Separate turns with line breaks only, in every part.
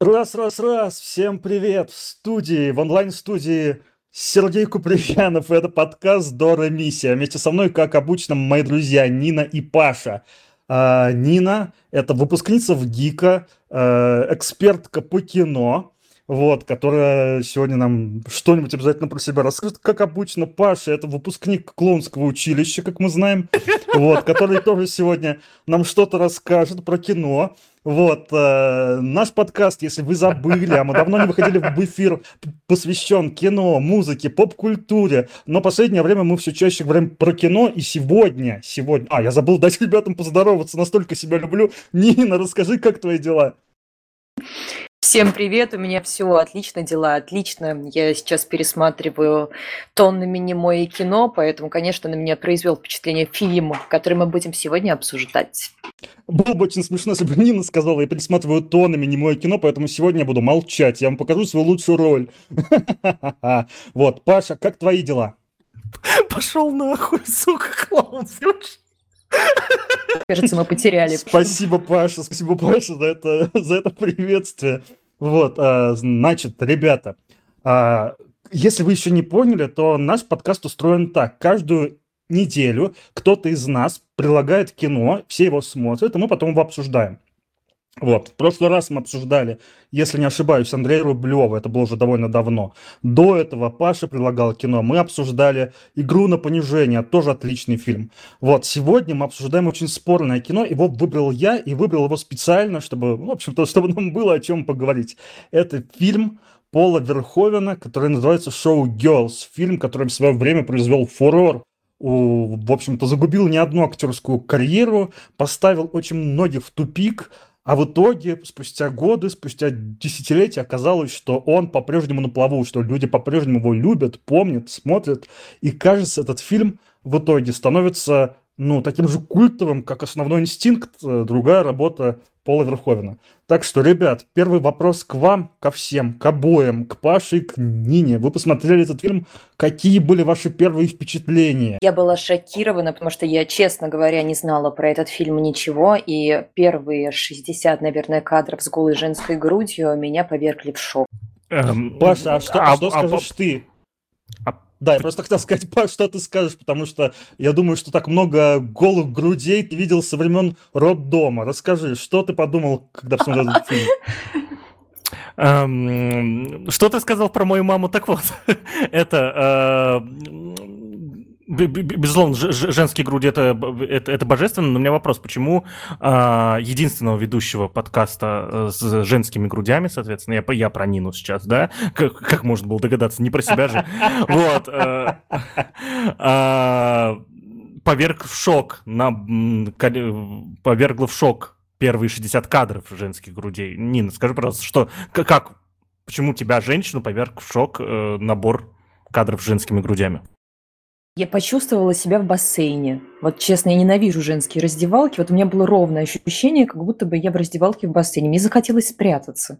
Раз, раз, раз, всем привет! В студии, в онлайн-студии Сергей Куприянов, это подкаст Дора Миссия. Вместе со мной, как обычно, мои друзья Нина и Паша. А, Нина – это выпускница в ГИКа, э, экспертка по кино, вот, которая сегодня нам что-нибудь обязательно про себя расскажет. Как обычно, Паша – это выпускник клоунского училища, как мы знаем, вот, который тоже сегодня нам что-то расскажет про кино. Вот, э, наш подкаст, если вы забыли, а мы давно не выходили в эфир, посвящен кино, музыке, поп-культуре, но последнее время мы все чаще говорим про кино, и сегодня, сегодня... А, я забыл дать ребятам поздороваться, настолько себя люблю. Нина, расскажи, как твои дела?
Всем привет, у меня все отлично, дела отлично. Я сейчас пересматриваю тоннами немое кино, поэтому, конечно, на меня произвел впечатление фильм, который мы будем сегодня обсуждать.
Было бы очень смешно, если бы Нина сказала, я пересматриваю тоннами немое кино, поэтому сегодня я буду молчать, я вам покажу свою лучшую роль. Вот, Паша, как твои дела?
Пошел нахуй, сука, клоун,
Кажется, мы потеряли.
Спасибо, Паша, спасибо, Паша, за это, за это приветствие. Вот, а, значит, ребята, а, если вы еще не поняли, то наш подкаст устроен так. Каждую неделю кто-то из нас прилагает кино, все его смотрят, и мы потом его обсуждаем. Вот. В прошлый раз мы обсуждали, если не ошибаюсь, Андрея Рублева, это было уже довольно давно. До этого Паша предлагал кино. Мы обсуждали «Игру на понижение», тоже отличный фильм. Вот. Сегодня мы обсуждаем очень спорное кино. Его выбрал я, и выбрал его специально, чтобы, в общем-то, чтобы нам было о чем поговорить. Это фильм Пола Верховена, который называется «Шоу Girls». Фильм, который в свое время произвел фурор в общем-то, загубил не одну актерскую карьеру, поставил очень многих в тупик, а в итоге, спустя годы, спустя десятилетия, оказалось, что он по-прежнему на плаву, что люди по-прежнему его любят, помнят, смотрят. И кажется, этот фильм в итоге становится ну, таким же культовым, как «Основной инстинкт», э, другая работа Пола Верховена. Так что, ребят, первый вопрос к вам, ко всем, к обоим, к Паше и к Нине. Вы посмотрели этот фильм, какие были ваши первые впечатления?
Я была шокирована, потому что я, честно говоря, не знала про этот фильм ничего, и первые 60, наверное, кадров с голой женской грудью меня повергли в шок.
Эм, Паша, а что, а, что а, скажешь а, ты? А да, я просто хотел сказать, что ты скажешь, потому что я думаю, что так много голых грудей ты видел со времен роддома. Расскажи, что ты подумал, когда посмотрел этот фильм?
Эм, что ты сказал про мою маму? Так вот, это э, Безусловно, женские груди это, это, это божественно, но у меня вопрос, почему а, единственного ведущего подкаста э, с женскими грудями, соответственно, я, я про Нину сейчас, да, как, как можно было догадаться, не про себя же, вот, э, а, поверг в шок, на, повергла в шок первые 60 кадров женских грудей. Нина, скажи, пожалуйста, что, как, почему тебя, женщину, поверг в шок э, набор кадров с женскими грудями?
Я почувствовала себя в бассейне. Вот честно, я ненавижу женские раздевалки. Вот у меня было ровное ощущение, как будто бы я в раздевалке в бассейне. Мне захотелось спрятаться.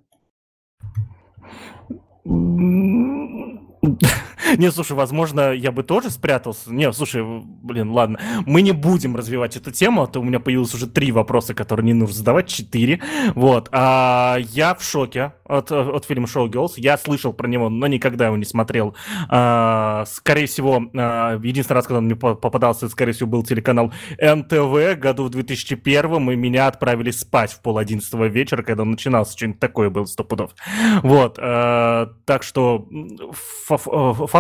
Не, слушай, возможно, я бы тоже спрятался. Не, слушай, блин, ладно. Мы не будем развивать эту тему, а то у меня появилось уже три вопроса, которые не нужно задавать, четыре. Вот. А, я в шоке от, от фильма «Шоу Girls». Я слышал про него, но никогда его не смотрел. А, скорее всего, а, единственный раз, когда он мне попадался, скорее всего, был телеканал НТВ году в 2001 и меня отправили спать в пол одиннадцатого вечера, когда он начинался. Что-нибудь такое было, сто пудов. Вот. А, так что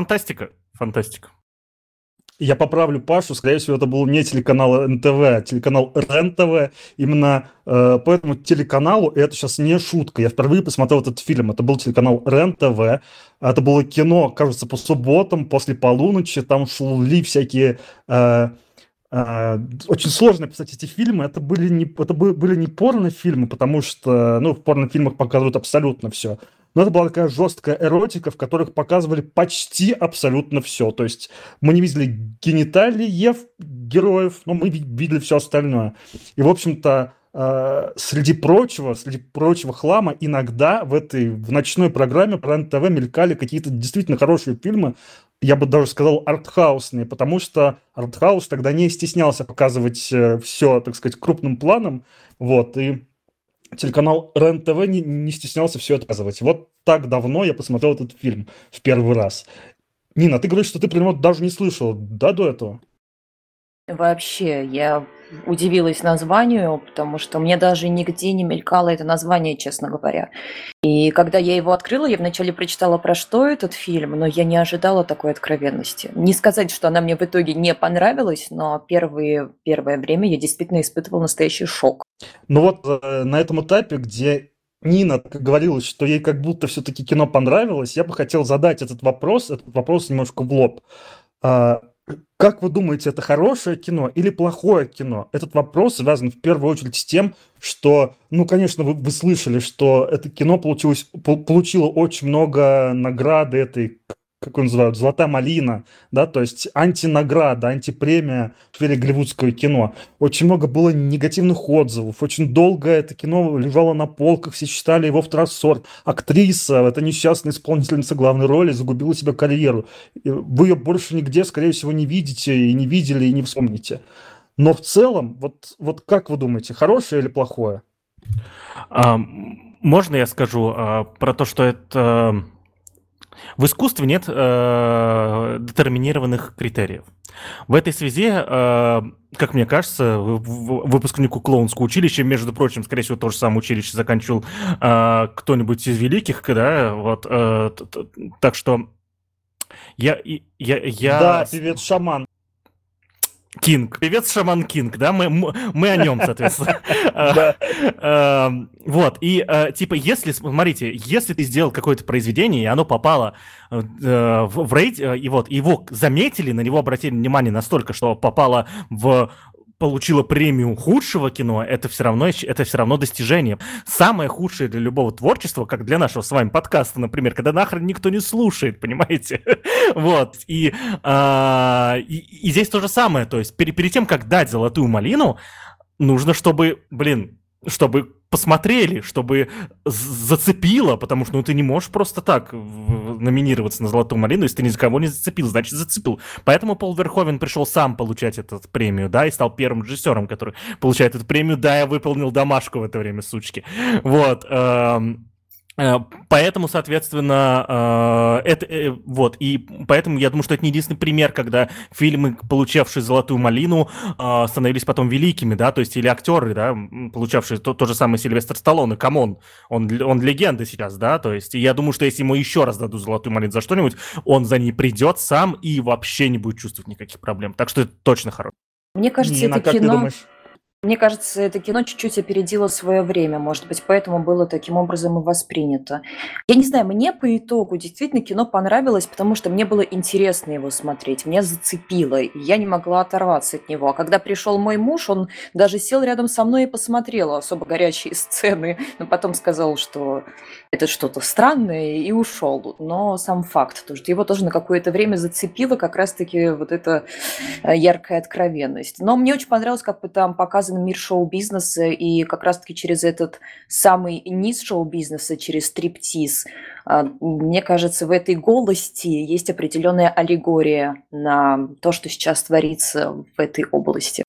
фантастика. Фантастика.
Я поправлю Пашу, скорее всего, это был не телеканал НТВ, а телеканал РЕН-ТВ. Именно э, по этому телеканалу, и это сейчас не шутка, я впервые посмотрел этот фильм, это был телеканал РЕН-ТВ, это было кино, кажется, по субботам, после полуночи, там шли всякие... Э, э, очень сложно писать эти фильмы. Это были не, это были не порнофильмы, потому что ну, в порнофильмах показывают абсолютно все. Но это была такая жесткая эротика, в которых показывали почти абсолютно все. То есть мы не видели гениталиев героев, но мы видели все остальное. И, в общем-то, э, среди прочего, среди прочего хлама, иногда в этой в ночной программе про НТВ мелькали какие-то действительно хорошие фильмы, я бы даже сказал, артхаусные, потому что артхаус тогда не стеснялся показывать э, все, так сказать, крупным планом, вот, и телеканал РЕН-ТВ не, не стеснялся все это показывать. Вот так давно я посмотрел этот фильм в первый раз. Нина, ты говоришь, что ты про него даже не слышал, да, до этого?
Вообще, я удивилась названию, потому что мне даже нигде не мелькало это название, честно говоря. И когда я его открыла, я вначале прочитала, про что этот фильм, но я не ожидала такой откровенности. Не сказать, что она мне в итоге не понравилась, но первые, первое время я действительно испытывала настоящий шок.
Ну вот э, на этом этапе, где Нина говорила, что ей как будто все-таки кино понравилось, я бы хотел задать этот вопрос, этот вопрос немножко в лоб. А, как вы думаете, это хорошее кино или плохое кино? Этот вопрос связан в первую очередь с тем, что, ну, конечно, вы, вы слышали, что это кино получилось, получило очень много награды этой как он называют, «Золотая малина», да, то есть антинаграда, антипремия в сфере голливудского кино. Очень много было негативных отзывов, очень долго это кино лежало на полках, все считали его второй сорт. Актриса, эта несчастная исполнительница главной роли, загубила себе карьеру. Вы ее больше нигде, скорее всего, не видите и не видели, и не вспомните. Но в целом, вот, вот как вы думаете, хорошее или плохое?
А, можно я скажу а, про то, что это в искусстве нет э, детерминированных критериев. В этой связи, э, как мне кажется, выпускнику клоунского училища, между прочим, скорее всего, то же самое училище заканчивал э, кто-нибудь из великих, да, вот, э, так что я, я, я...
Да, певец Шаман.
Кинг. Певец Шаман Кинг, да, мы, мы о нем, соответственно. Эм, вот, и э, типа, если, смотрите, если ты сделал какое-то произведение, и оно попало э, в рейд, э, и вот его заметили, на него обратили внимание настолько, что попало в получила премию худшего кино, это все равно, это все равно достижение. Самое худшее для любого творчества, как для нашего с вами подкаста, например, когда нахрен никто не слушает, понимаете? вот. И, а, и, и здесь то же самое. То есть перед, перед тем, как дать золотую малину, нужно, чтобы, блин, чтобы посмотрели, чтобы зацепило, потому что ну, ты не можешь просто так номинироваться на «Золотую малину», если ты ни за кого не зацепил, значит, зацепил. Поэтому Пол Верховен пришел сам получать эту премию, да, и стал первым режиссером, который получает эту премию. Да, я выполнил домашку в это время, сучки. Вот. Эм, поэтому, соответственно, э, это э, вот и поэтому я думаю, что это не единственный пример, когда фильмы, получавшие золотую малину, становились потом великими, да, то есть или актеры, да, получавшие то, то же самое Сильвестр Сталлоне, come on, он он легенда сейчас, да, то есть я думаю, что если ему еще раз дадут золотую малину за что-нибудь, он за ней придет сам и вообще не будет чувствовать никаких проблем, так что это точно хорошо.
Мне кажется, Нина, это кино. Мне кажется, это кино чуть-чуть опередило свое время, может быть, поэтому было таким образом и воспринято. Я не знаю, мне по итогу действительно кино понравилось, потому что мне было интересно его смотреть, меня зацепило, и я не могла оторваться от него. А когда пришел мой муж, он даже сел рядом со мной и посмотрел особо горячие сцены, но потом сказал, что это что-то странное, и ушел. Но сам факт, то, что его тоже на какое-то время зацепило как раз-таки вот эта э, яркая откровенность. Но мне очень понравилось, как бы там показывали показан мир шоу-бизнеса, и как раз-таки через этот самый низ шоу-бизнеса, через стриптиз, а, мне кажется, в этой голости есть определенная аллегория на то, что сейчас творится в этой области.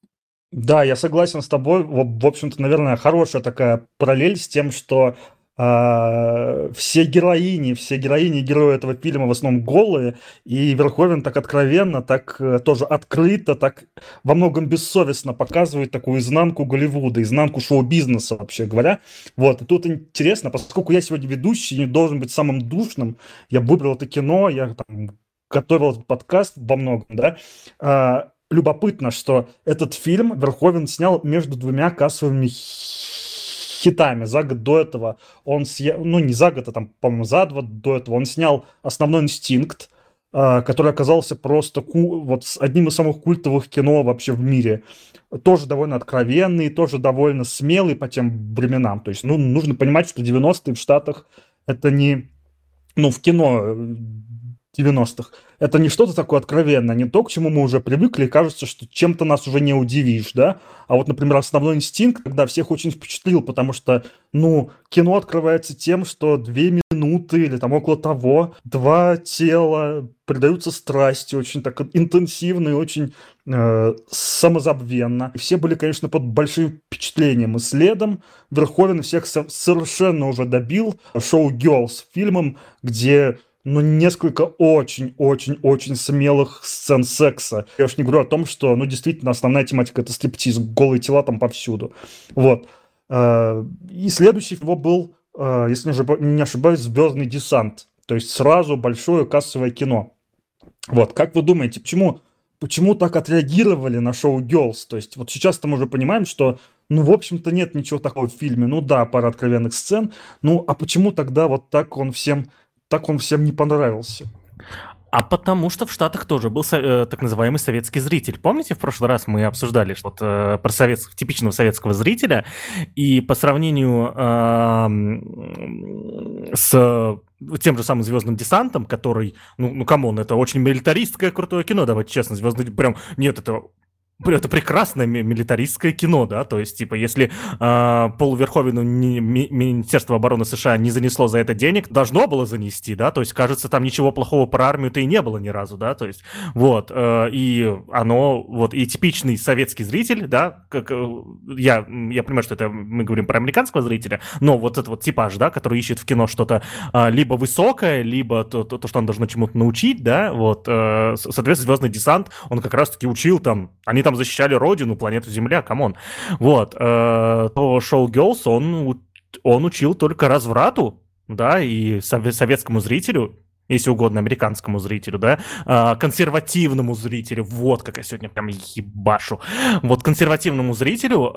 Да, я согласен с тобой. В общем-то, наверное, хорошая такая параллель с тем, что все героини, все героини и герои этого фильма в основном голые, и Верховен так откровенно, так э, тоже открыто, так во многом бессовестно показывает такую изнанку Голливуда, изнанку шоу-бизнеса, вообще говоря. Вот, и тут интересно, поскольку я сегодня ведущий, не должен быть самым душным, я выбрал это кино, я там готовил этот подкаст во многом, да, а, любопытно, что этот фильм Верховен снял между двумя кассовыми хитами. За год до этого он съел, ну не за год, а там, по-моему, за два до этого он снял «Основной инстинкт», а, который оказался просто ку- вот одним из самых культовых кино вообще в мире. Тоже довольно откровенный, тоже довольно смелый по тем временам. То есть, ну, нужно понимать, что 90-е в Штатах это не... Ну, в кино 90-х. Это не что-то такое откровенное, не то, к чему мы уже привыкли, и кажется, что чем-то нас уже не удивишь, да? А вот, например, «Основной инстинкт», когда всех очень впечатлил, потому что, ну, кино открывается тем, что две минуты или там около того, два тела предаются страсти очень так интенсивно и очень э, самозабвенно. И все были, конечно, под большим впечатлением. И следом Верховен всех совершенно уже добил шоу «Girls» фильмом, где ну, несколько очень-очень-очень смелых сцен секса. Я уж не говорю о том, что, ну, действительно, основная тематика — это стриптиз, голые тела там повсюду. Вот. Э, и следующий его был, э, если не ошибаюсь, «Звездный десант». То есть сразу большое кассовое кино. Вот, как вы думаете, почему, почему так отреагировали на шоу Girls? То есть вот сейчас-то мы уже понимаем, что ну, в общем-то, нет ничего такого в фильме. Ну да, пара откровенных сцен. Ну, а почему тогда вот так он всем так он всем не понравился.
А потому что в Штатах тоже был э, так называемый советский зритель. Помните, в прошлый раз мы обсуждали что э, про совет, типичного советского зрителя, и по сравнению э, с тем же самым «Звездным десантом», который, ну, ну, come on, это очень милитаристское крутое кино, давайте честно, «Звездный прям, нет, это это прекрасное милитаристское кино, да, то есть, типа, если э, Полу Верховену ми, Министерство обороны США не занесло за это денег, должно было занести, да, то есть, кажется, там ничего плохого про армию-то и не было ни разу, да, то есть, вот, э, и оно, вот, и типичный советский зритель, да, как, э, я, я понимаю, что это мы говорим про американского зрителя, но вот этот вот типаж, да, который ищет в кино что-то э, либо высокое, либо то, то, то, что он должно чему-то научить, да, вот, э, соответственно, «Звездный десант», он как раз-таки учил там, они там там защищали родину, планету Земля, come on. Вот. Э, то Showgirls, он, он учил только разврату, да, и советскому зрителю, если угодно, американскому зрителю, да, э, консервативному зрителю, вот как я сегодня прям ебашу, вот консервативному зрителю,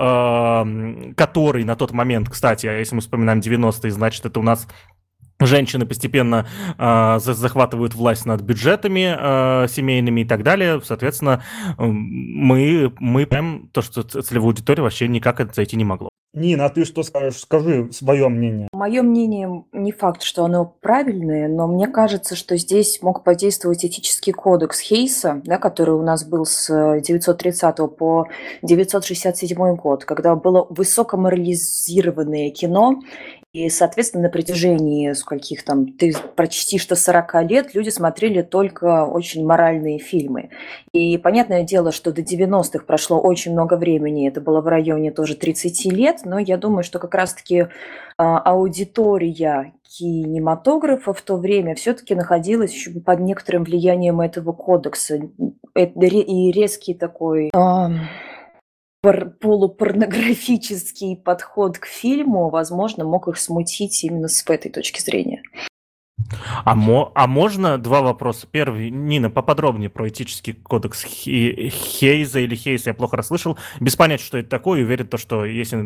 который на тот момент, кстати, если мы вспоминаем 90-е, значит, это у нас женщины постепенно э, захватывают власть над бюджетами э, семейными и так далее. Соответственно, мы, мы прям то, что целевую аудиторию вообще никак это зайти не могло.
Нина, а ты что скажешь? Скажи свое мнение.
Мое мнение не факт, что оно правильное, но мне кажется, что здесь мог подействовать этический кодекс Хейса, да, который у нас был с 930 по 967 год, когда было высокоморализированное кино, и, соответственно, на протяжении скольких там, ты почти что 40 лет люди смотрели только очень моральные фильмы. И понятное дело, что до 90-х прошло очень много времени, это было в районе тоже 30 лет, но я думаю, что как раз-таки а, аудитория кинематографа в то время все-таки находилась еще под некоторым влиянием этого кодекса. И резкий такой полупорнографический подход к фильму, возможно, мог их смутить именно с этой точки зрения.
А, мо, а можно два вопроса? Первый, Нина, поподробнее про этический кодекс Хейза или Хейза, я плохо расслышал. Без понятия, что это такое, уверен, то, что если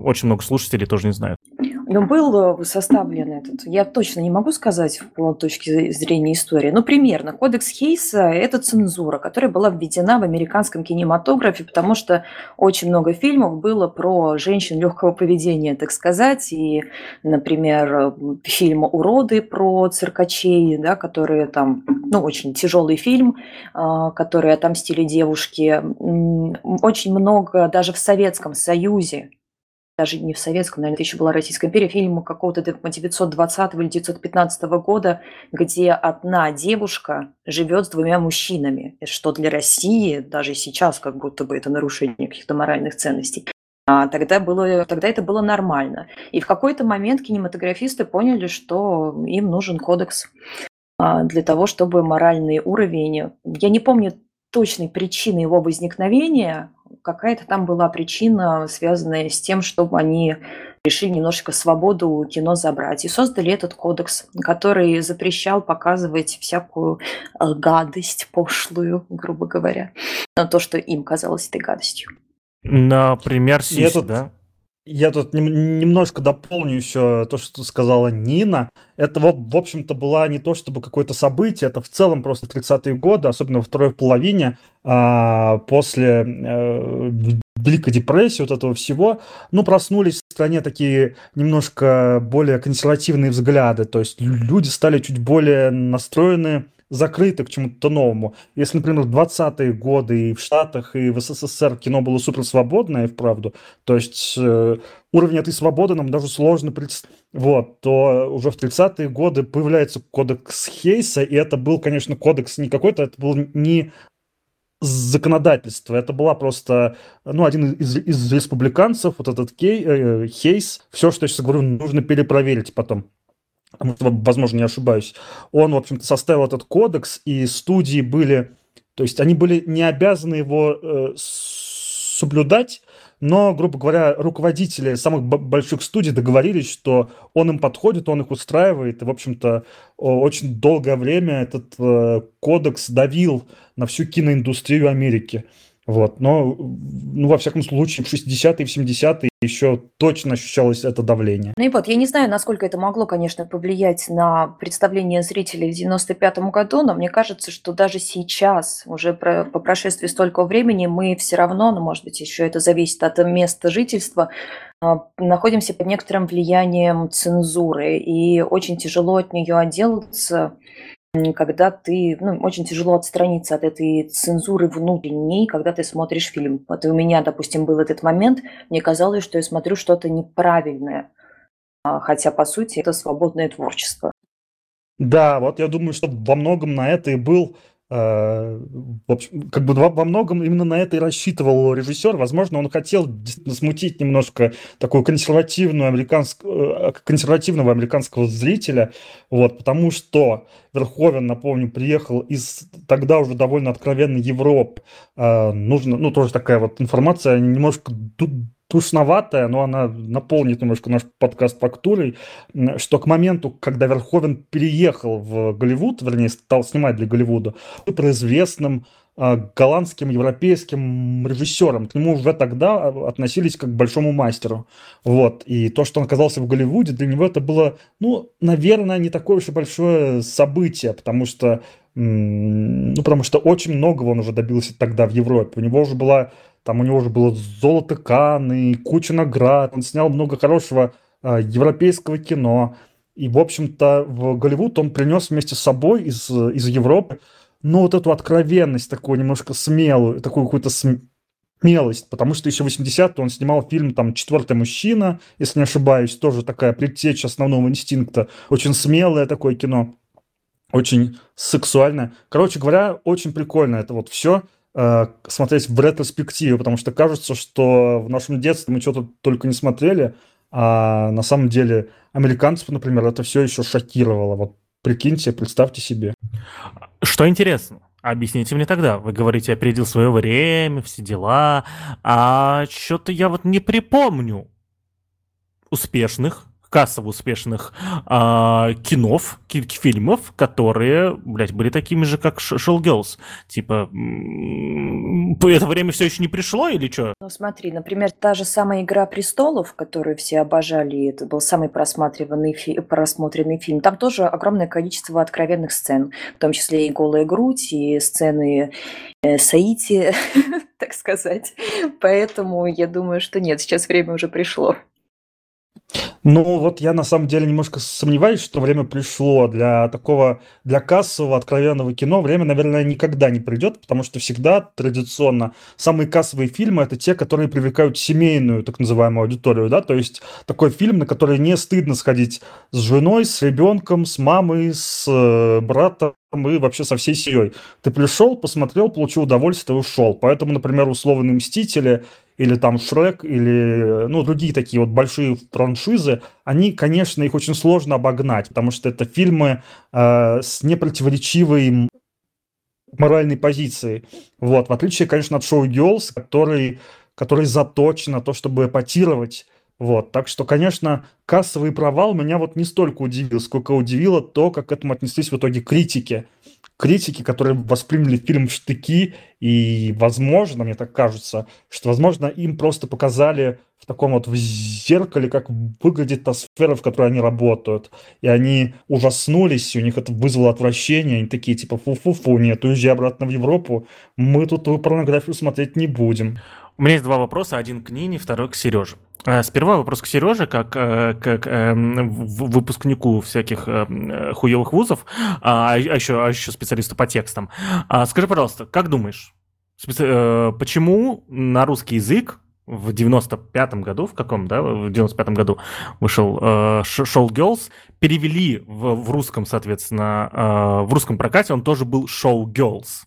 очень много слушателей тоже не знают.
Но был э, составлен этот, я точно не могу сказать по точке зрения истории, но примерно. Кодекс Хейса – это цензура, которая была введена в американском кинематографе, потому что очень много фильмов было про женщин легкого поведения, так сказать, и, например, фильм «Уроды» про циркачей, да, которые там, ну, очень тяжелый фильм, а, который отомстили девушке. Очень много даже в Советском Союзе даже не в советском, наверное, это еще была Российская империя, фильм какого-то 920 или 915 года, где одна девушка живет с двумя мужчинами, что для России даже сейчас как будто бы это нарушение каких-то моральных ценностей. А тогда, было, тогда это было нормально. И в какой-то момент кинематографисты поняли, что им нужен кодекс а, для того, чтобы моральный уровень... Я не помню точной причины его возникновения, какая-то там была причина, связанная с тем, чтобы они решили немножечко свободу у кино забрать. И создали этот кодекс, который запрещал показывать всякую э, гадость пошлую, грубо говоря, на то, что им казалось этой гадостью.
Например, сиськи, да?
Я тут немножко дополню еще то, что сказала Нина. Это, в общем-то, была не то чтобы какое-то событие, это в целом просто 30-е годы, особенно во второй половине, а, после э, Великой депрессии, вот этого всего, ну, проснулись в стране такие немножко более консервативные взгляды, то есть люди стали чуть более настроены закрыты к чему-то новому. Если, например, в 20-е годы и в Штатах, и в СССР кино было супер свободное, вправду, то есть э, уровень этой свободы нам даже сложно представить, вот, то уже в 30-е годы появляется кодекс Хейса, и это был, конечно, кодекс не какой-то, это был не законодательства. Это была просто, ну, один из, из республиканцев, вот этот Кей, э, Хейс. Все, что я сейчас говорю, нужно перепроверить потом. Возможно, не ошибаюсь. Он, в общем-то, составил этот кодекс, и студии были... То есть они были не обязаны его э, соблюдать, но, грубо говоря, руководители самых больших студий договорились, что он им подходит, он их устраивает, и, в общем-то, очень долгое время этот э, кодекс давил на всю киноиндустрию Америки. Вот. Но, ну, во всяком случае, в 60-е, в 70-е еще точно ощущалось это давление.
Ну и вот, я не знаю, насколько это могло, конечно, повлиять на представление зрителей в 95 году, но мне кажется, что даже сейчас, уже про, по прошествии столько времени, мы все равно, ну, может быть, еще это зависит от места жительства, а, находимся под некоторым влиянием цензуры, и очень тяжело от нее отделаться когда ты, ну, очень тяжело отстраниться от этой цензуры внутренней, когда ты смотришь фильм. Вот у меня, допустим, был этот момент, мне казалось, что я смотрю что-то неправильное, а, хотя, по сути, это свободное творчество.
Да, вот я думаю, что во многом на это и был в общем, как бы во многом именно на это и рассчитывал режиссер. Возможно, он хотел смутить немножко такую консервативную американскую, э, консервативного американского зрителя, вот, потому что Верховен, напомню, приехал из тогда уже довольно откровенной Европы. Э, нужно, ну, тоже такая вот информация немножко тушноватая, но она наполнит немножко наш подкаст фактурой, что к моменту, когда Верховен переехал в Голливуд, вернее, стал снимать для Голливуда, был известным а, голландским, европейским режиссером. К нему уже тогда относились как к большому мастеру. Вот. И то, что он оказался в Голливуде, для него это было, ну, наверное, не такое уж и большое событие, потому что, ну, потому что очень многого он уже добился тогда в Европе. У него уже была там у него уже было золото Канны, куча наград. Он снял много хорошего э, европейского кино. И, в общем-то, в Голливуд он принес вместе с собой из, из Европы, ну, вот эту откровенность такую немножко смелую, такую какую-то смелость, потому что еще в 80-е он снимал фильм там «Четвертый мужчина», если не ошибаюсь, тоже такая предтеча основного инстинкта, очень смелое такое кино, очень сексуальное. Короче говоря, очень прикольно это вот все – смотреть в ретроспективе, потому что кажется, что в нашем детстве мы что-то только не смотрели, а на самом деле американцев, например, это все еще шокировало. Вот прикиньте, представьте себе.
Что интересно, Объясните мне тогда. Вы говорите, опередил свое время, все дела. А что-то я вот не припомню успешных кассово успешных а, кинов, фильмов, которые, блядь, были такими же, как Shell Girls. Типа, это время все еще не пришло или что?
Ну смотри, например, та же самая «Игра престолов», которую все обожали, это был самый просматриванный фи- просмотренный фильм, там тоже огромное количество откровенных сцен, в том числе и голая грудь, и сцены э, Саити, так сказать. Поэтому я думаю, что нет, сейчас время уже пришло.
Ну, вот я на самом деле немножко сомневаюсь, что время пришло для такого, для кассового, откровенного кино. Время, наверное, никогда не придет, потому что всегда традиционно самые кассовые фильмы это те, которые привлекают семейную, так называемую аудиторию, да, то есть такой фильм, на который не стыдно сходить с женой, с ребенком, с мамой, с э, братом и вообще со всей семьей. Ты пришел, посмотрел, получил удовольствие, ушел. Поэтому, например, условные «Мстители» или там Шрек, или, ну, другие такие вот большие франшизы, они, конечно, их очень сложно обогнать, потому что это фильмы э, с непротиворечивой моральной позицией. Вот, в отличие, конечно, от шоу Girls, который, который заточен на то, чтобы эпатировать вот, так что, конечно, кассовый провал меня вот не столько удивил, сколько удивило то, как к этому отнеслись в итоге критики критики, которые восприняли фильм в штыки, и, возможно, мне так кажется, что, возможно, им просто показали в таком вот в зеркале, как выглядит та сфера, в которой они работают. И они ужаснулись, и у них это вызвало отвращение. Они такие, типа, фу-фу-фу, нет, уезжай обратно в Европу, мы тут твою порнографию смотреть не будем.
У меня есть два вопроса, один к Нине, второй к Сереже. Э, сперва вопрос к Сереже, как, э, как э, выпускнику всяких э, хуевых вузов, а, а, еще, а еще специалисту по текстам. А, скажи, пожалуйста, как думаешь, э, почему на русский язык в 95-м году, в каком, да, в 95-м году вышел э, Show Girls, перевели в, в русском, соответственно, э, в русском прокате он тоже был Show Girls.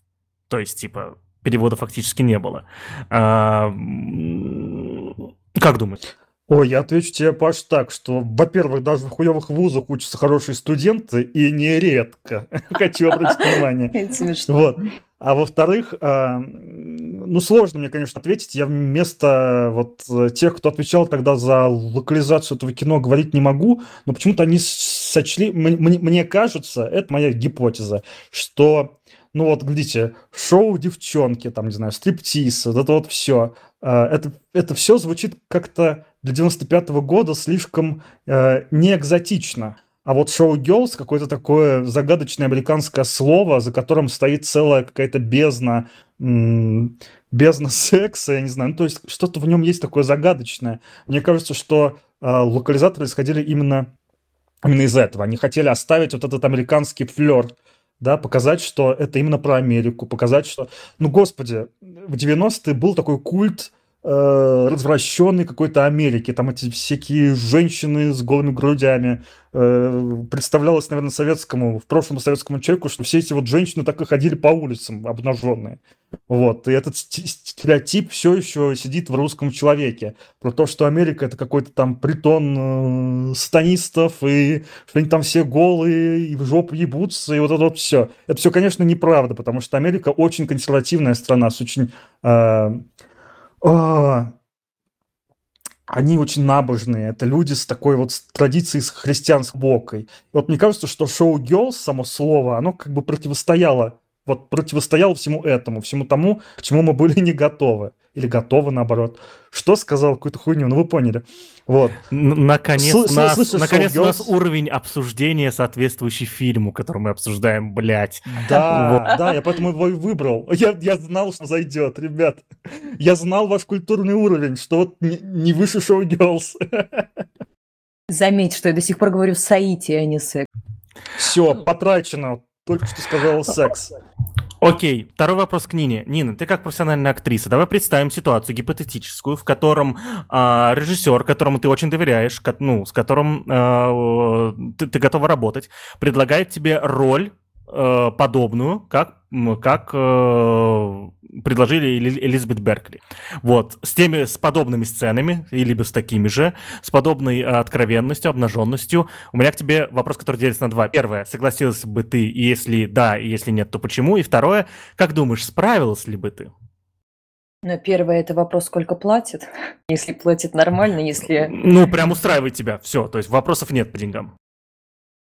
То есть, типа, перевода фактически не было. А, как думаешь?
Ой, я отвечу тебе, Паш, так, что, во-первых, даже в хуевых вузах учатся хорошие студенты, и нередко. Хочу обратить внимание. Вот. А во-вторых, а, ну, сложно мне, конечно, ответить. Я вместо вот тех, кто отвечал тогда за локализацию этого кино, говорить не могу, но почему-то они сочли, мне, мне кажется, это моя гипотеза, что ну вот, глядите, шоу девчонки, там, не знаю, стриптиз, вот это вот все. А, это, это все звучит как-то для 95-го года слишком э, неэкзотично. А вот шоу Girls какое-то такое загадочное американское слово, за которым стоит целая какая-то бездна, м- бездна секса, я не знаю. Ну, то есть что-то в нем есть такое загадочное. Мне кажется, что э, локализаторы исходили именно, именно из этого. Они хотели оставить вот этот американский флер да, показать, что это именно про Америку, показать, что, ну, господи, в 90-е был такой культ развращенной какой-то Америки, там эти всякие женщины с голыми грудями, э, представлялось, наверное, советскому, в прошлом советскому человеку, что все эти вот женщины так и ходили по улицам обнаженные. Вот, и этот стереотип все еще сидит в русском человеке. Про то, что Америка это какой-то там притон э, станистов, и что они там все голые, и в жопу ебутся, и вот это вот все. Это все, конечно, неправда, потому что Америка очень консервативная страна с очень... Э, они очень набожные, это люди с такой вот традицией с христианской бокой. И вот мне кажется, что шоу Girls, само слово, оно как бы противостояло вот противостоял всему этому, всему тому, к чему мы были не готовы. Или готовы, наоборот. Что сказал какую-то хуйню, ну вы поняли. Вот.
Наконец, Сл- нас, слышишь, наконец у нас уровень обсуждения соответствующий фильму, который мы обсуждаем, блядь.
Да, вот. да, я поэтому его и выбрал. Я, я знал, что зайдет, ребят. Я знал ваш культурный уровень, что вот не, не выше шоу Girls.
Заметь, что я до сих пор говорю Саити, а не секс.
Все, потрачено только что сказал секс.
Окей, второй вопрос к Нине. Нина, ты как профессиональная актриса, давай представим ситуацию гипотетическую, в котором э, режиссер, которому ты очень доверяешь, ну, с которым э, ты, ты готова работать, предлагает тебе роль э, подобную, как, как э, предложили Элизабет Беркли. Вот, с теми, с подобными сценами, либо с такими же, с подобной э, откровенностью, обнаженностью. У меня к тебе вопрос, который делится на два. Первое, согласилась бы ты, и если да, и если нет, то почему? И второе, как думаешь, справилась ли бы ты?
Ну, первое, это вопрос, сколько платят. Если платят нормально, если...
Ну, прям устраивает тебя, все, то есть вопросов нет по деньгам.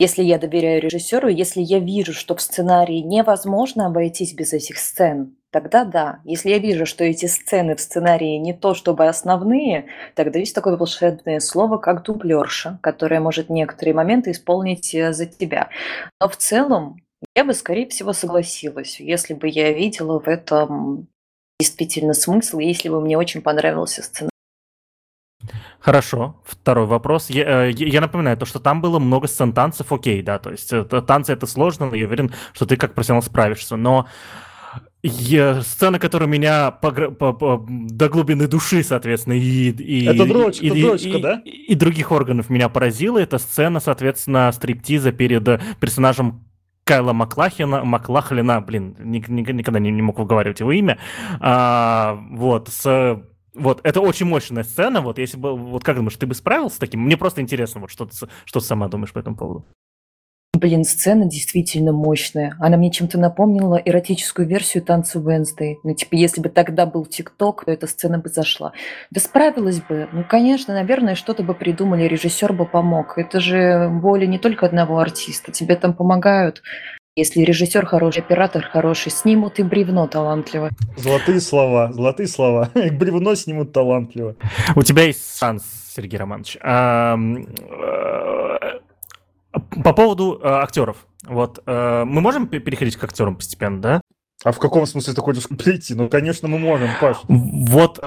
Если я доверяю режиссеру, если я вижу, что в сценарии невозможно обойтись без этих сцен, тогда да. Если я вижу, что эти сцены в сценарии не то чтобы основные, тогда есть такое волшебное слово, как дублерша, которое может некоторые моменты исполнить э, за тебя. Но в целом я бы, скорее всего, согласилась, если бы я видела в этом действительно смысл, если бы мне очень понравился сценарий.
Хорошо. Второй вопрос. Я, э, я напоминаю, то, что там было много сцен танцев, окей, да, то есть это, танцы это сложно, но я уверен, что ты как профессионал справишься, но я, сцена, которая меня по, по, по, до глубины души, соответственно, и, и,
это дрочка,
и,
дрочка,
и,
да?
И, и других органов меня поразила. Это сцена, соответственно, стриптиза перед персонажем Кайла Маклахина, Маклахлина, блин, никогда не, не мог выговаривать его имя, а, вот, с вот, это очень мощная сцена. Вот, если бы, вот как думаешь, ты бы справился с таким? Мне просто интересно, вот что ты, что ты сама думаешь по этому поводу.
Блин, сцена действительно мощная. Она мне чем-то напомнила эротическую версию танца Wednesday. Ну, типа, если бы тогда был ТикТок, то эта сцена бы зашла. Да справилась бы. Ну, конечно, наверное, что-то бы придумали, режиссер бы помог. Это же воля не только одного артиста. Тебе там помогают если режиссер хороший, оператор хороший, снимут и бревно талантливо.
Золотые слова, золотые слова. Бревно снимут талантливо.
У тебя есть шанс, Сергей Романович. Э, по поводу э, актеров. Вот, э, мы можем переходить к актерам постепенно, да?
А в каком смысле ты хочешь прийти? Ну, конечно, мы можем, Паш.
Вот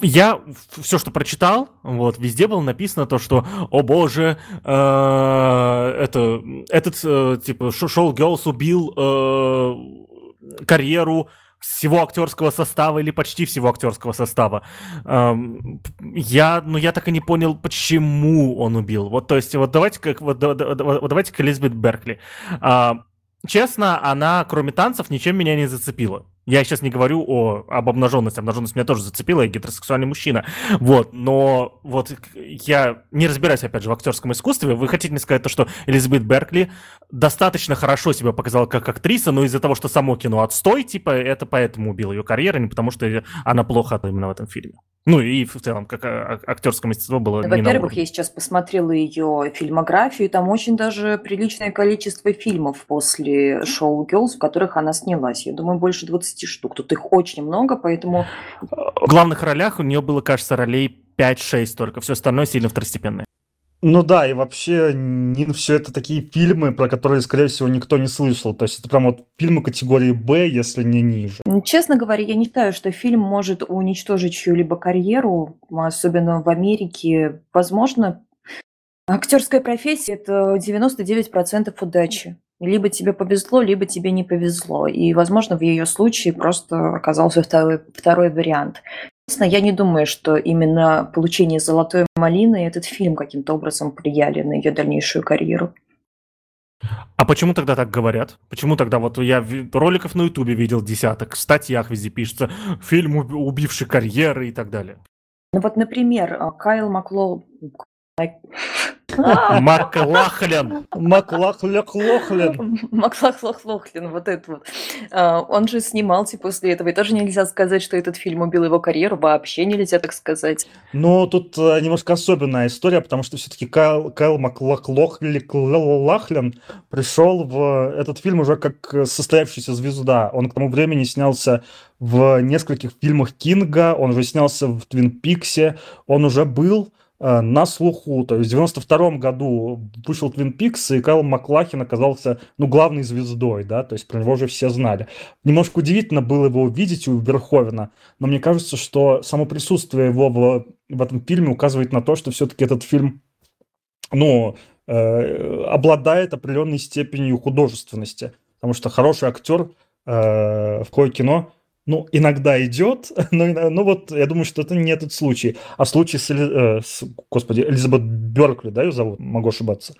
я все, что прочитал, вот, везде было написано то, что, о боже, э, это, этот, э, типа, Шоу Girls убил э, карьеру всего актерского состава или почти всего актерского состава. Эм, я, ну, я так и не понял, почему он убил. Вот, то есть, вот давайте как, вот, вот, вот давайте к Элизабет Беркли. Э, честно, она, кроме танцев, ничем меня не зацепила. Я сейчас не говорю о, об обнаженности. Обнаженность меня тоже зацепила, я гетеросексуальный мужчина. Вот, но вот я не разбираюсь, опять же, в актерском искусстве. Вы хотите мне сказать то, что Элизабет Беркли достаточно хорошо себя показала как актриса, но из-за того, что само кино отстой, типа, это поэтому убило ее карьеру, не потому что она плохо именно в этом фильме. Ну и в целом, как а, актерское мастерство было
Во-первых, я сейчас посмотрела ее фильмографию, там очень даже приличное количество фильмов после шоу Girls, в которых она снялась. Я думаю, больше 20 штук. Тут их очень много, поэтому...
В главных ролях у нее было, кажется, ролей 5-6 только. Все остальное сильно второстепенное.
Ну да, и вообще не все это такие фильмы, про которые, скорее всего, никто не слышал. То есть это прям вот фильмы категории «Б», если не ниже.
Честно говоря, я не считаю, что фильм может уничтожить чью-либо карьеру, особенно в Америке. Возможно, актерская профессия – это 99% удачи. Либо тебе повезло, либо тебе не повезло. И, возможно, в ее случае просто оказался второй, второй вариант. Я не думаю, что именно получение «Золотой малины» и этот фильм каким-то образом влияли на ее дальнейшую карьеру.
А почему тогда так говорят? Почему тогда вот я роликов на Ютубе видел десяток, в статьях везде пишется фильм, убивший карьеры и так далее?
Ну вот, например, Кайл Макло...
Маклахлен.
Маклахлехлохлен.
Маклахлохлохлен, вот это вот. А, он же снимался после этого, и тоже нельзя сказать, что этот фильм убил его карьеру, вообще нельзя так сказать.
Ну, тут э, немножко особенная история, потому что все-таки Кайл, Кайл Маклахлен пришел в этот фильм уже как состоявшаяся звезда. Он к тому времени снялся в нескольких фильмах Кинга, он уже снялся в Твин Пиксе, он уже был Э, на слуху. То есть в 92 году вышел Твин Пикс, и Кайл Маклахин оказался, ну, главной звездой, да, то есть про него уже все знали. Немножко удивительно было его увидеть у Верховена, но мне кажется, что само присутствие его в, в этом фильме указывает на то, что все-таки этот фильм, ну, э, обладает определенной степенью художественности, потому что хороший актер э, в кое кино ну, иногда идет, но, ну вот я думаю, что это не этот случай. А случай с, э, с господи, Элизабет Беркли, да, ее зовут, могу ошибаться.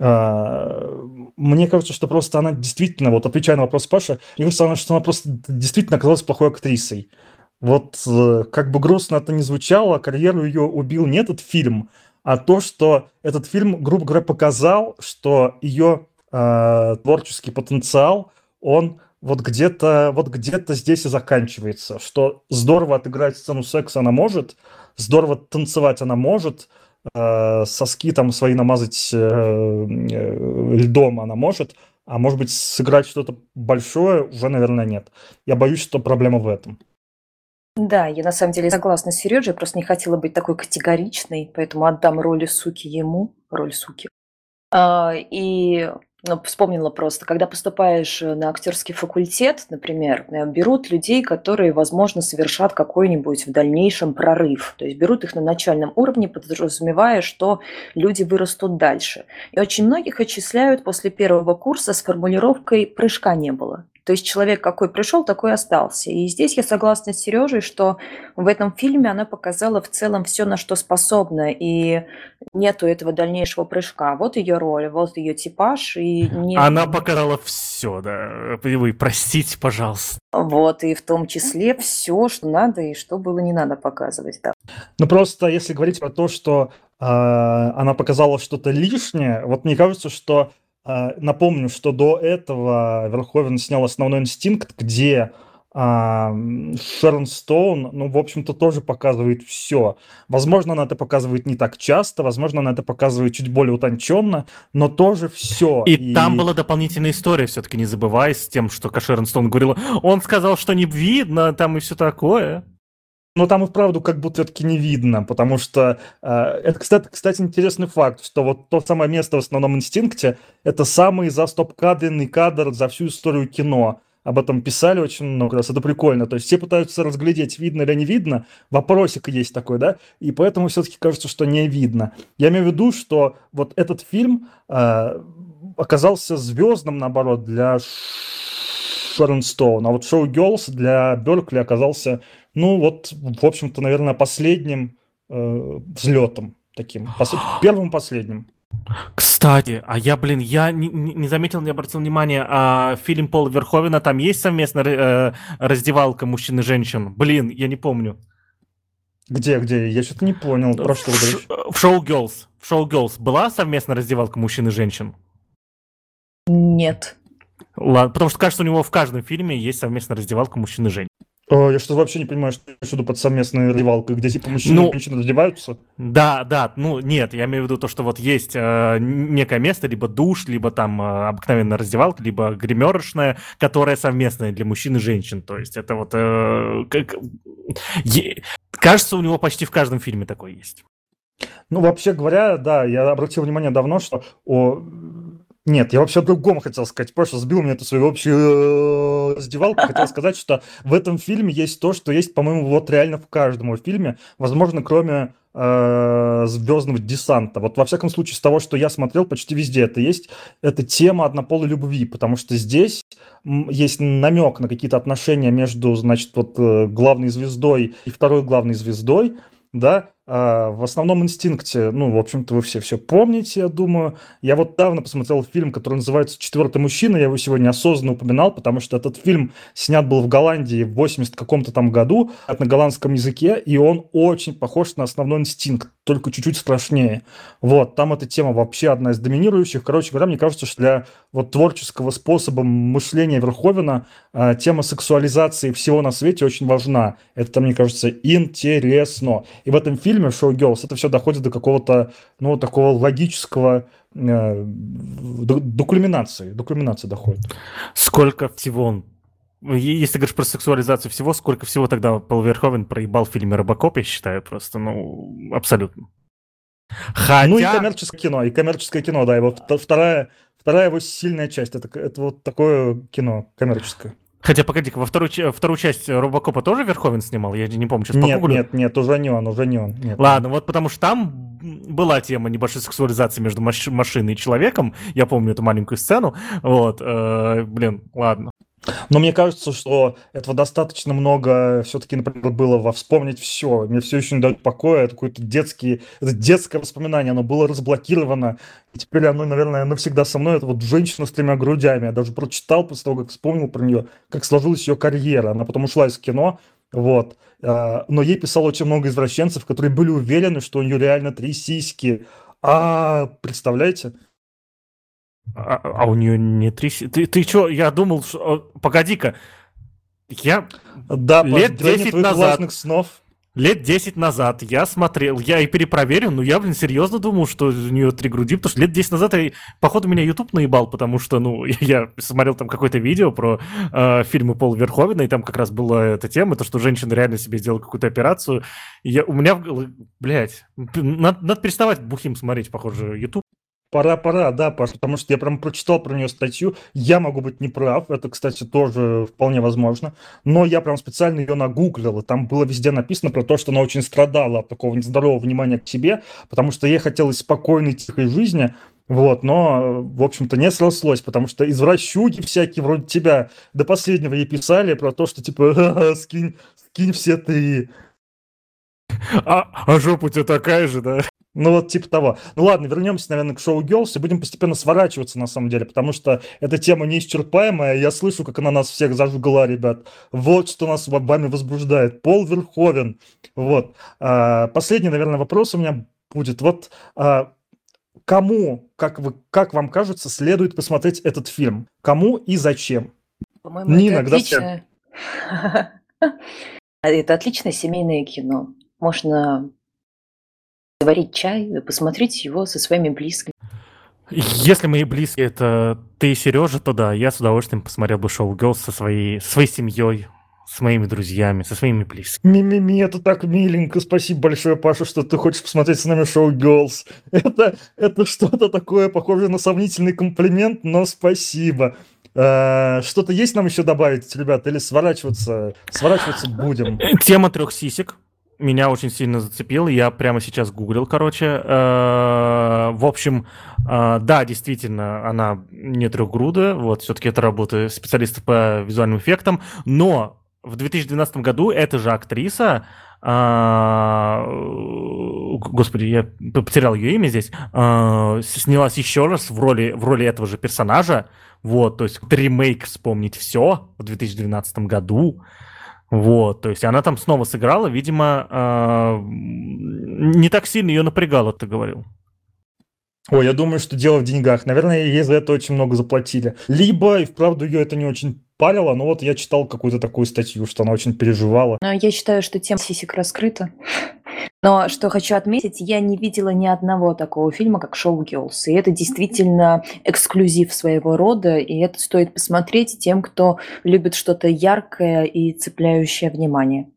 А, мне кажется, что просто она действительно, вот отвечая на вопрос Паша, мне кажется, что она просто действительно оказалась плохой актрисой. Вот э, как бы грустно это ни звучало, карьеру ее убил не этот фильм, а то, что этот фильм, грубо говоря, показал, что ее э, творческий потенциал, он вот где-то вот где-то здесь и заканчивается, что здорово отыграть сцену секса она может, здорово танцевать она может, э, соски там свои намазать э, э, льдом она может, а может быть сыграть что-то большое уже, наверное, нет. Я боюсь, что проблема в этом.
Да, я на самом деле согласна с Сережей, просто не хотела быть такой категоричной, поэтому отдам роли суки ему, роль суки. А, и вспомнила просто, когда поступаешь э, на актерский факультет, например, э, берут людей, которые, возможно, совершат какой-нибудь в дальнейшем прорыв. То есть берут их на начальном уровне, подразумевая, что люди вырастут дальше. И очень многих отчисляют после первого курса с формулировкой «прыжка не было». То есть человек какой пришел, такой остался. И здесь я согласна с Сережей, что в этом фильме она показала в целом все, на что способна, и нету этого дальнейшего прыжка. Вот ее роль, вот ее типаж. И
не... Она показала все, да. Вы простите, пожалуйста.
Вот, и в том числе все, что надо и что было не надо показывать. Да.
Ну просто, если говорить про то, что э, она показала что-то лишнее, вот мне кажется, что напомню, что до этого Верховен снял «Основной инстинкт», где а, Шерон Стоун, ну, в общем-то, тоже показывает все. Возможно, она это показывает не так часто, возможно, она это показывает чуть более утонченно, но тоже все.
И, и... там была дополнительная история, все-таки не забывай, с тем, что Шерон Стоун говорила, он сказал, что не видно, там и все такое.
Но там и вправду как будто все-таки не видно, потому что э, это, кстати, кстати, интересный факт, что вот то самое место в основном инстинкте это самый застоп-кадренный кадр за всю историю кино. об этом писали очень много раз, это прикольно. То есть все пытаются разглядеть, видно или не видно, вопросик есть такой, да, и поэтому все-таки кажется, что не видно. Я имею в виду, что вот этот фильм э, оказался звездным, наоборот, для Шерон Стоун, а вот Шоу Girls для Беркли оказался, ну вот, в общем-то, наверное, последним э, взлетом таким, пос- первым последним.
Кстати, а я, блин, я не, не заметил, не обратил внимания, а фильм Пола Верховена, там есть совместная э, раздевалка мужчин и женщин? Блин, я не помню.
Где, где? Я что-то не понял. Про что вы говорите?
В Шоу Girls. В Шоу Girls была совместная раздевалка мужчин и женщин?
Нет.
Ладно, потому что, кажется, у него в каждом фильме есть совместная раздевалка мужчин и женщин.
О, я что вообще не понимаю, что сюда под совместной раздевалкой, где типа мужчины
Ну,
и женщины раздеваются.
Да, да, ну нет, я имею в виду то, что вот есть э, некое место, либо душ, либо там э, обыкновенная раздевалка, либо гримерочная, которая совместная для мужчин и женщин. То есть это вот... э, как- е- Кажется, у него почти в каждом фильме такой есть.
Ну, вообще говоря, да, я обратил внимание давно, что о... Нет, я вообще о другом хотел сказать. Просто сбил меня эту свою общую э, раздевалку. Хотел сказать, что в этом фильме есть то, что есть, по-моему, вот реально в каждом фильме. Возможно, кроме э, «Звездного десанта». Вот во всяком случае, с того, что я смотрел, почти везде это есть. Это тема однополой любви, потому что здесь есть намек на какие-то отношения между, значит, вот э, главной звездой и второй главной звездой, да, в основном инстинкте, ну, в общем-то, вы все все помните, я думаю. Я вот давно посмотрел фильм, который называется «Четвертый мужчина», я его сегодня осознанно упоминал, потому что этот фильм снят был в Голландии в 80 каком-то там году на голландском языке, и он очень похож на основной инстинкт, только чуть-чуть страшнее. Вот, там эта тема вообще одна из доминирующих. Короче говоря, мне кажется, что для вот творческого способа мышления Верховена а, тема сексуализации всего на свете очень важна. Это, мне кажется, интересно. И в этом фильме Show Girls это все доходит до какого-то, ну, такого логического э, до, до кульминации, до кульминации доходит.
Сколько всего он... Если говоришь про сексуализацию всего, сколько всего тогда Пол Верховен проебал в фильме «Робокоп», я считаю, просто, ну, абсолютно. Хотя...
Ну и коммерческое кино, и коммерческое кино, да, его вт- вторая, вторая его сильная часть, это, это вот такое кино коммерческое.
Хотя, погоди-ка, во вторую, вторую часть Робокопа тоже Верховен снимал? Я не помню, сейчас
Нет,
погуглю.
нет, нет, уже не он, уже не он. Нет.
Ладно, вот потому что там была тема небольшой сексуализации между маш- машиной и человеком. Я помню эту маленькую сцену. Вот, э, блин, ладно.
Но мне кажется, что этого достаточно много все-таки, например, было во «Вспомнить все». Мне все еще не дает покоя. Это какое-то детский, это детское воспоминание. Оно было разблокировано. И теперь оно, наверное, навсегда со мной. Это вот женщина с тремя грудями. Я даже прочитал после того, как вспомнил про нее, как сложилась ее карьера. Она потом ушла из кино. Вот. А, Но ей писало очень много извращенцев, которые были уверены, что у нее реально три сиськи. А, представляете?
А, а у нее не три... Ты, ты что, я думал, что... о, Погоди-ка. Я
Да,
Лет
грани
10
твоих
назад.
снов.
лет 10 назад я смотрел, я и перепроверил, но я, блин, серьезно думал, что у нее три груди, потому что лет 10 назад, я, походу, меня YouTube наебал, потому что, ну, я смотрел там какое-то видео про э, фильмы Пола Верховена, и там как раз была эта тема, то, что женщина реально себе сделала какую-то операцию. И я, у меня, блядь, надо, надо переставать бухим смотреть, похоже, YouTube.
Пора, пора, да, потому что я прям прочитал про нее статью. Я могу быть неправ, это, кстати, тоже вполне возможно. Но я прям специально ее нагуглил, и там было везде написано про то, что она очень страдала от такого нездорового внимания к себе, потому что ей хотелось спокойной, тихой жизни, вот, но, в общем-то, не срослось, потому что извращуги всякие вроде тебя до последнего ей писали про то, что, типа, «Ха-ха, скинь, скинь все три.
А, а жопа у тебя такая же, да?
Ну вот типа того. Ну ладно, вернемся, наверное, к шоу Girls и будем постепенно сворачиваться на самом деле, потому что эта тема неисчерпаемая. Я слышу, как она нас всех зажгла, ребят. Вот что нас в вами возбуждает. Пол Верховен. Вот. А, последний, наверное, вопрос у меня будет. Вот а, кому, как, вы, как вам кажется, следует посмотреть этот фильм? Кому и зачем?
По-моему,
Нина,
это отличное... Это отличное семейное кино. Можно заварить чай и посмотреть его со своими близкими.
Если мои близкие это ты и Сережа, то да, я с удовольствием посмотрел бы шоу Girls со своей, со своей семьей, с моими друзьями, со своими близкими.
Ми-ми-ми, это так миленько. Спасибо большое, Паша, что ты хочешь посмотреть с нами шоу Girls. Это, это что-то такое, похоже на сомнительный комплимент, но спасибо. Э, что-то есть нам еще добавить, ребята, или сворачиваться, сворачиваться будем?
Тема трех сисек меня очень сильно зацепила. Я прямо сейчас гуглил, короче. Э, в общем, э, да, действительно, она не трехгрудая. Вот, все-таки это работа специалистов по визуальным эффектам. Но в 2012 году эта же актриса а, господи, я потерял ее имя здесь, снялась еще раз в роли, в роли этого же персонажа, вот, то есть ремейк «Вспомнить все» в 2012 году, вот, то есть она там снова сыграла, видимо, а, не так сильно ее напрягало, ты говорил.
Ой, я думаю, что дело в деньгах. Наверное, ей за это очень много заплатили. Либо, и вправду, ее это не очень парило, но вот я читал какую-то такую статью, что она очень переживала.
Но я считаю, что тема сисек раскрыта. Но что хочу отметить, я не видела ни одного такого фильма, как «Шоу Girls». И это действительно эксклюзив своего рода, и это стоит посмотреть тем, кто любит что-то яркое и цепляющее внимание.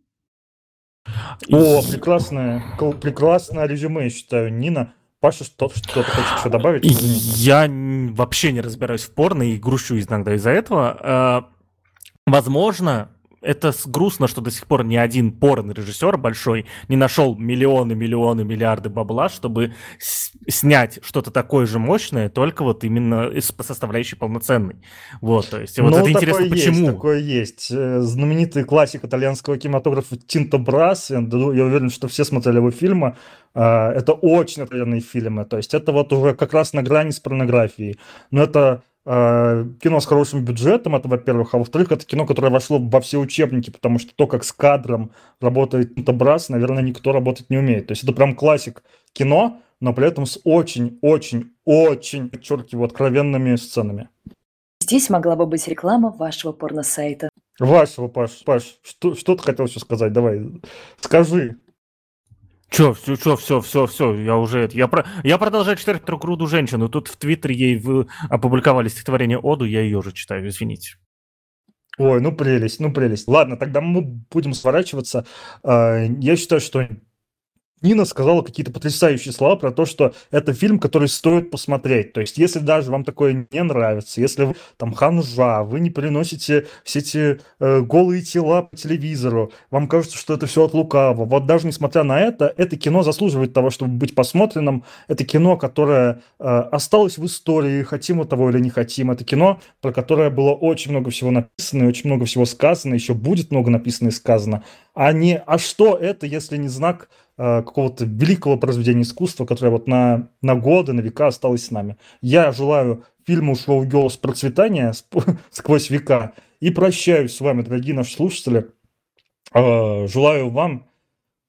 О, прекрасное, прекрасное резюме, я считаю, Нина. Паша, что, что ты хочешь еще добавить?
Я вообще не разбираюсь в порно и грущу иногда из-за этого. Э, возможно, это грустно, что до сих пор ни один порно-режиссер большой не нашел миллионы, миллионы, миллиарды бабла, чтобы снять что-то такое же мощное, только вот именно из составляющей полноценной. Вот, то есть, вот
ну, это интересно, есть, почему. Такое есть. Э, знаменитый классик итальянского кинематографа Тинто Брас, я уверен, что все смотрели его фильмы, а, это очень откровенные фильмы, то есть это вот уже как раз на грани с порнографией. Но это Э, кино с хорошим бюджетом, это во-первых, а во-вторых, это кино, которое вошло во все учебники, потому что то, как с кадром работает Табрас, наверное, никто работать не умеет. То есть это прям классик кино, но при этом с очень-очень-очень, подчеркиваю, откровенными сценами.
Здесь могла бы быть реклама вашего порно-сайта.
Вашего, Паш, Паш, что, что ты хотел еще сказать? Давай, скажи.
Че, все, все, все, все, все, я уже... Я, про, я продолжаю читать про груду женщину. Тут в Твиттере ей в, опубликовали стихотворение Оду, я ее уже читаю, извините.
Ой, ну прелесть, ну прелесть. Ладно, тогда мы будем сворачиваться. А, я считаю, что Нина сказала какие-то потрясающие слова про то, что это фильм, который стоит посмотреть. То есть, если даже вам такое не нравится, если вы там ханжа, вы не приносите все эти э, голые тела по телевизору, вам кажется, что это все от лукавого. Вот даже несмотря на это, это кино заслуживает того, чтобы быть посмотренным. Это кино, которое э, осталось в истории, хотим мы того или не хотим. Это кино, про которое было очень много всего написано и очень много всего сказано, еще будет много написано и сказано. А не, а что это, если не знак какого-то великого произведения искусства, которое вот на, на годы, на века осталось с нами. Я желаю фильму «Шоу Girls» процветания сквозь века и прощаюсь с вами, дорогие наши слушатели. Э, желаю вам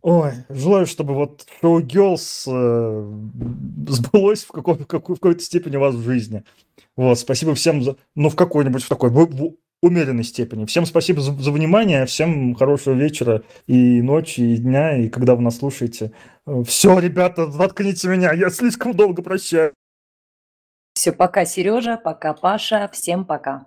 Ой, желаю, чтобы вот шоу Girls э, сбылось в, какой- в, какой- в какой-то степени у вас в жизни. Вот, спасибо всем за... Ну, в какой-нибудь, в такой, умеренной степени. Всем спасибо за, за внимание, всем хорошего вечера и ночи, и дня, и когда вы нас слушаете. Все, ребята, заткните меня, я слишком долго прощаю.
Все, пока, Сережа, пока, Паша, всем пока.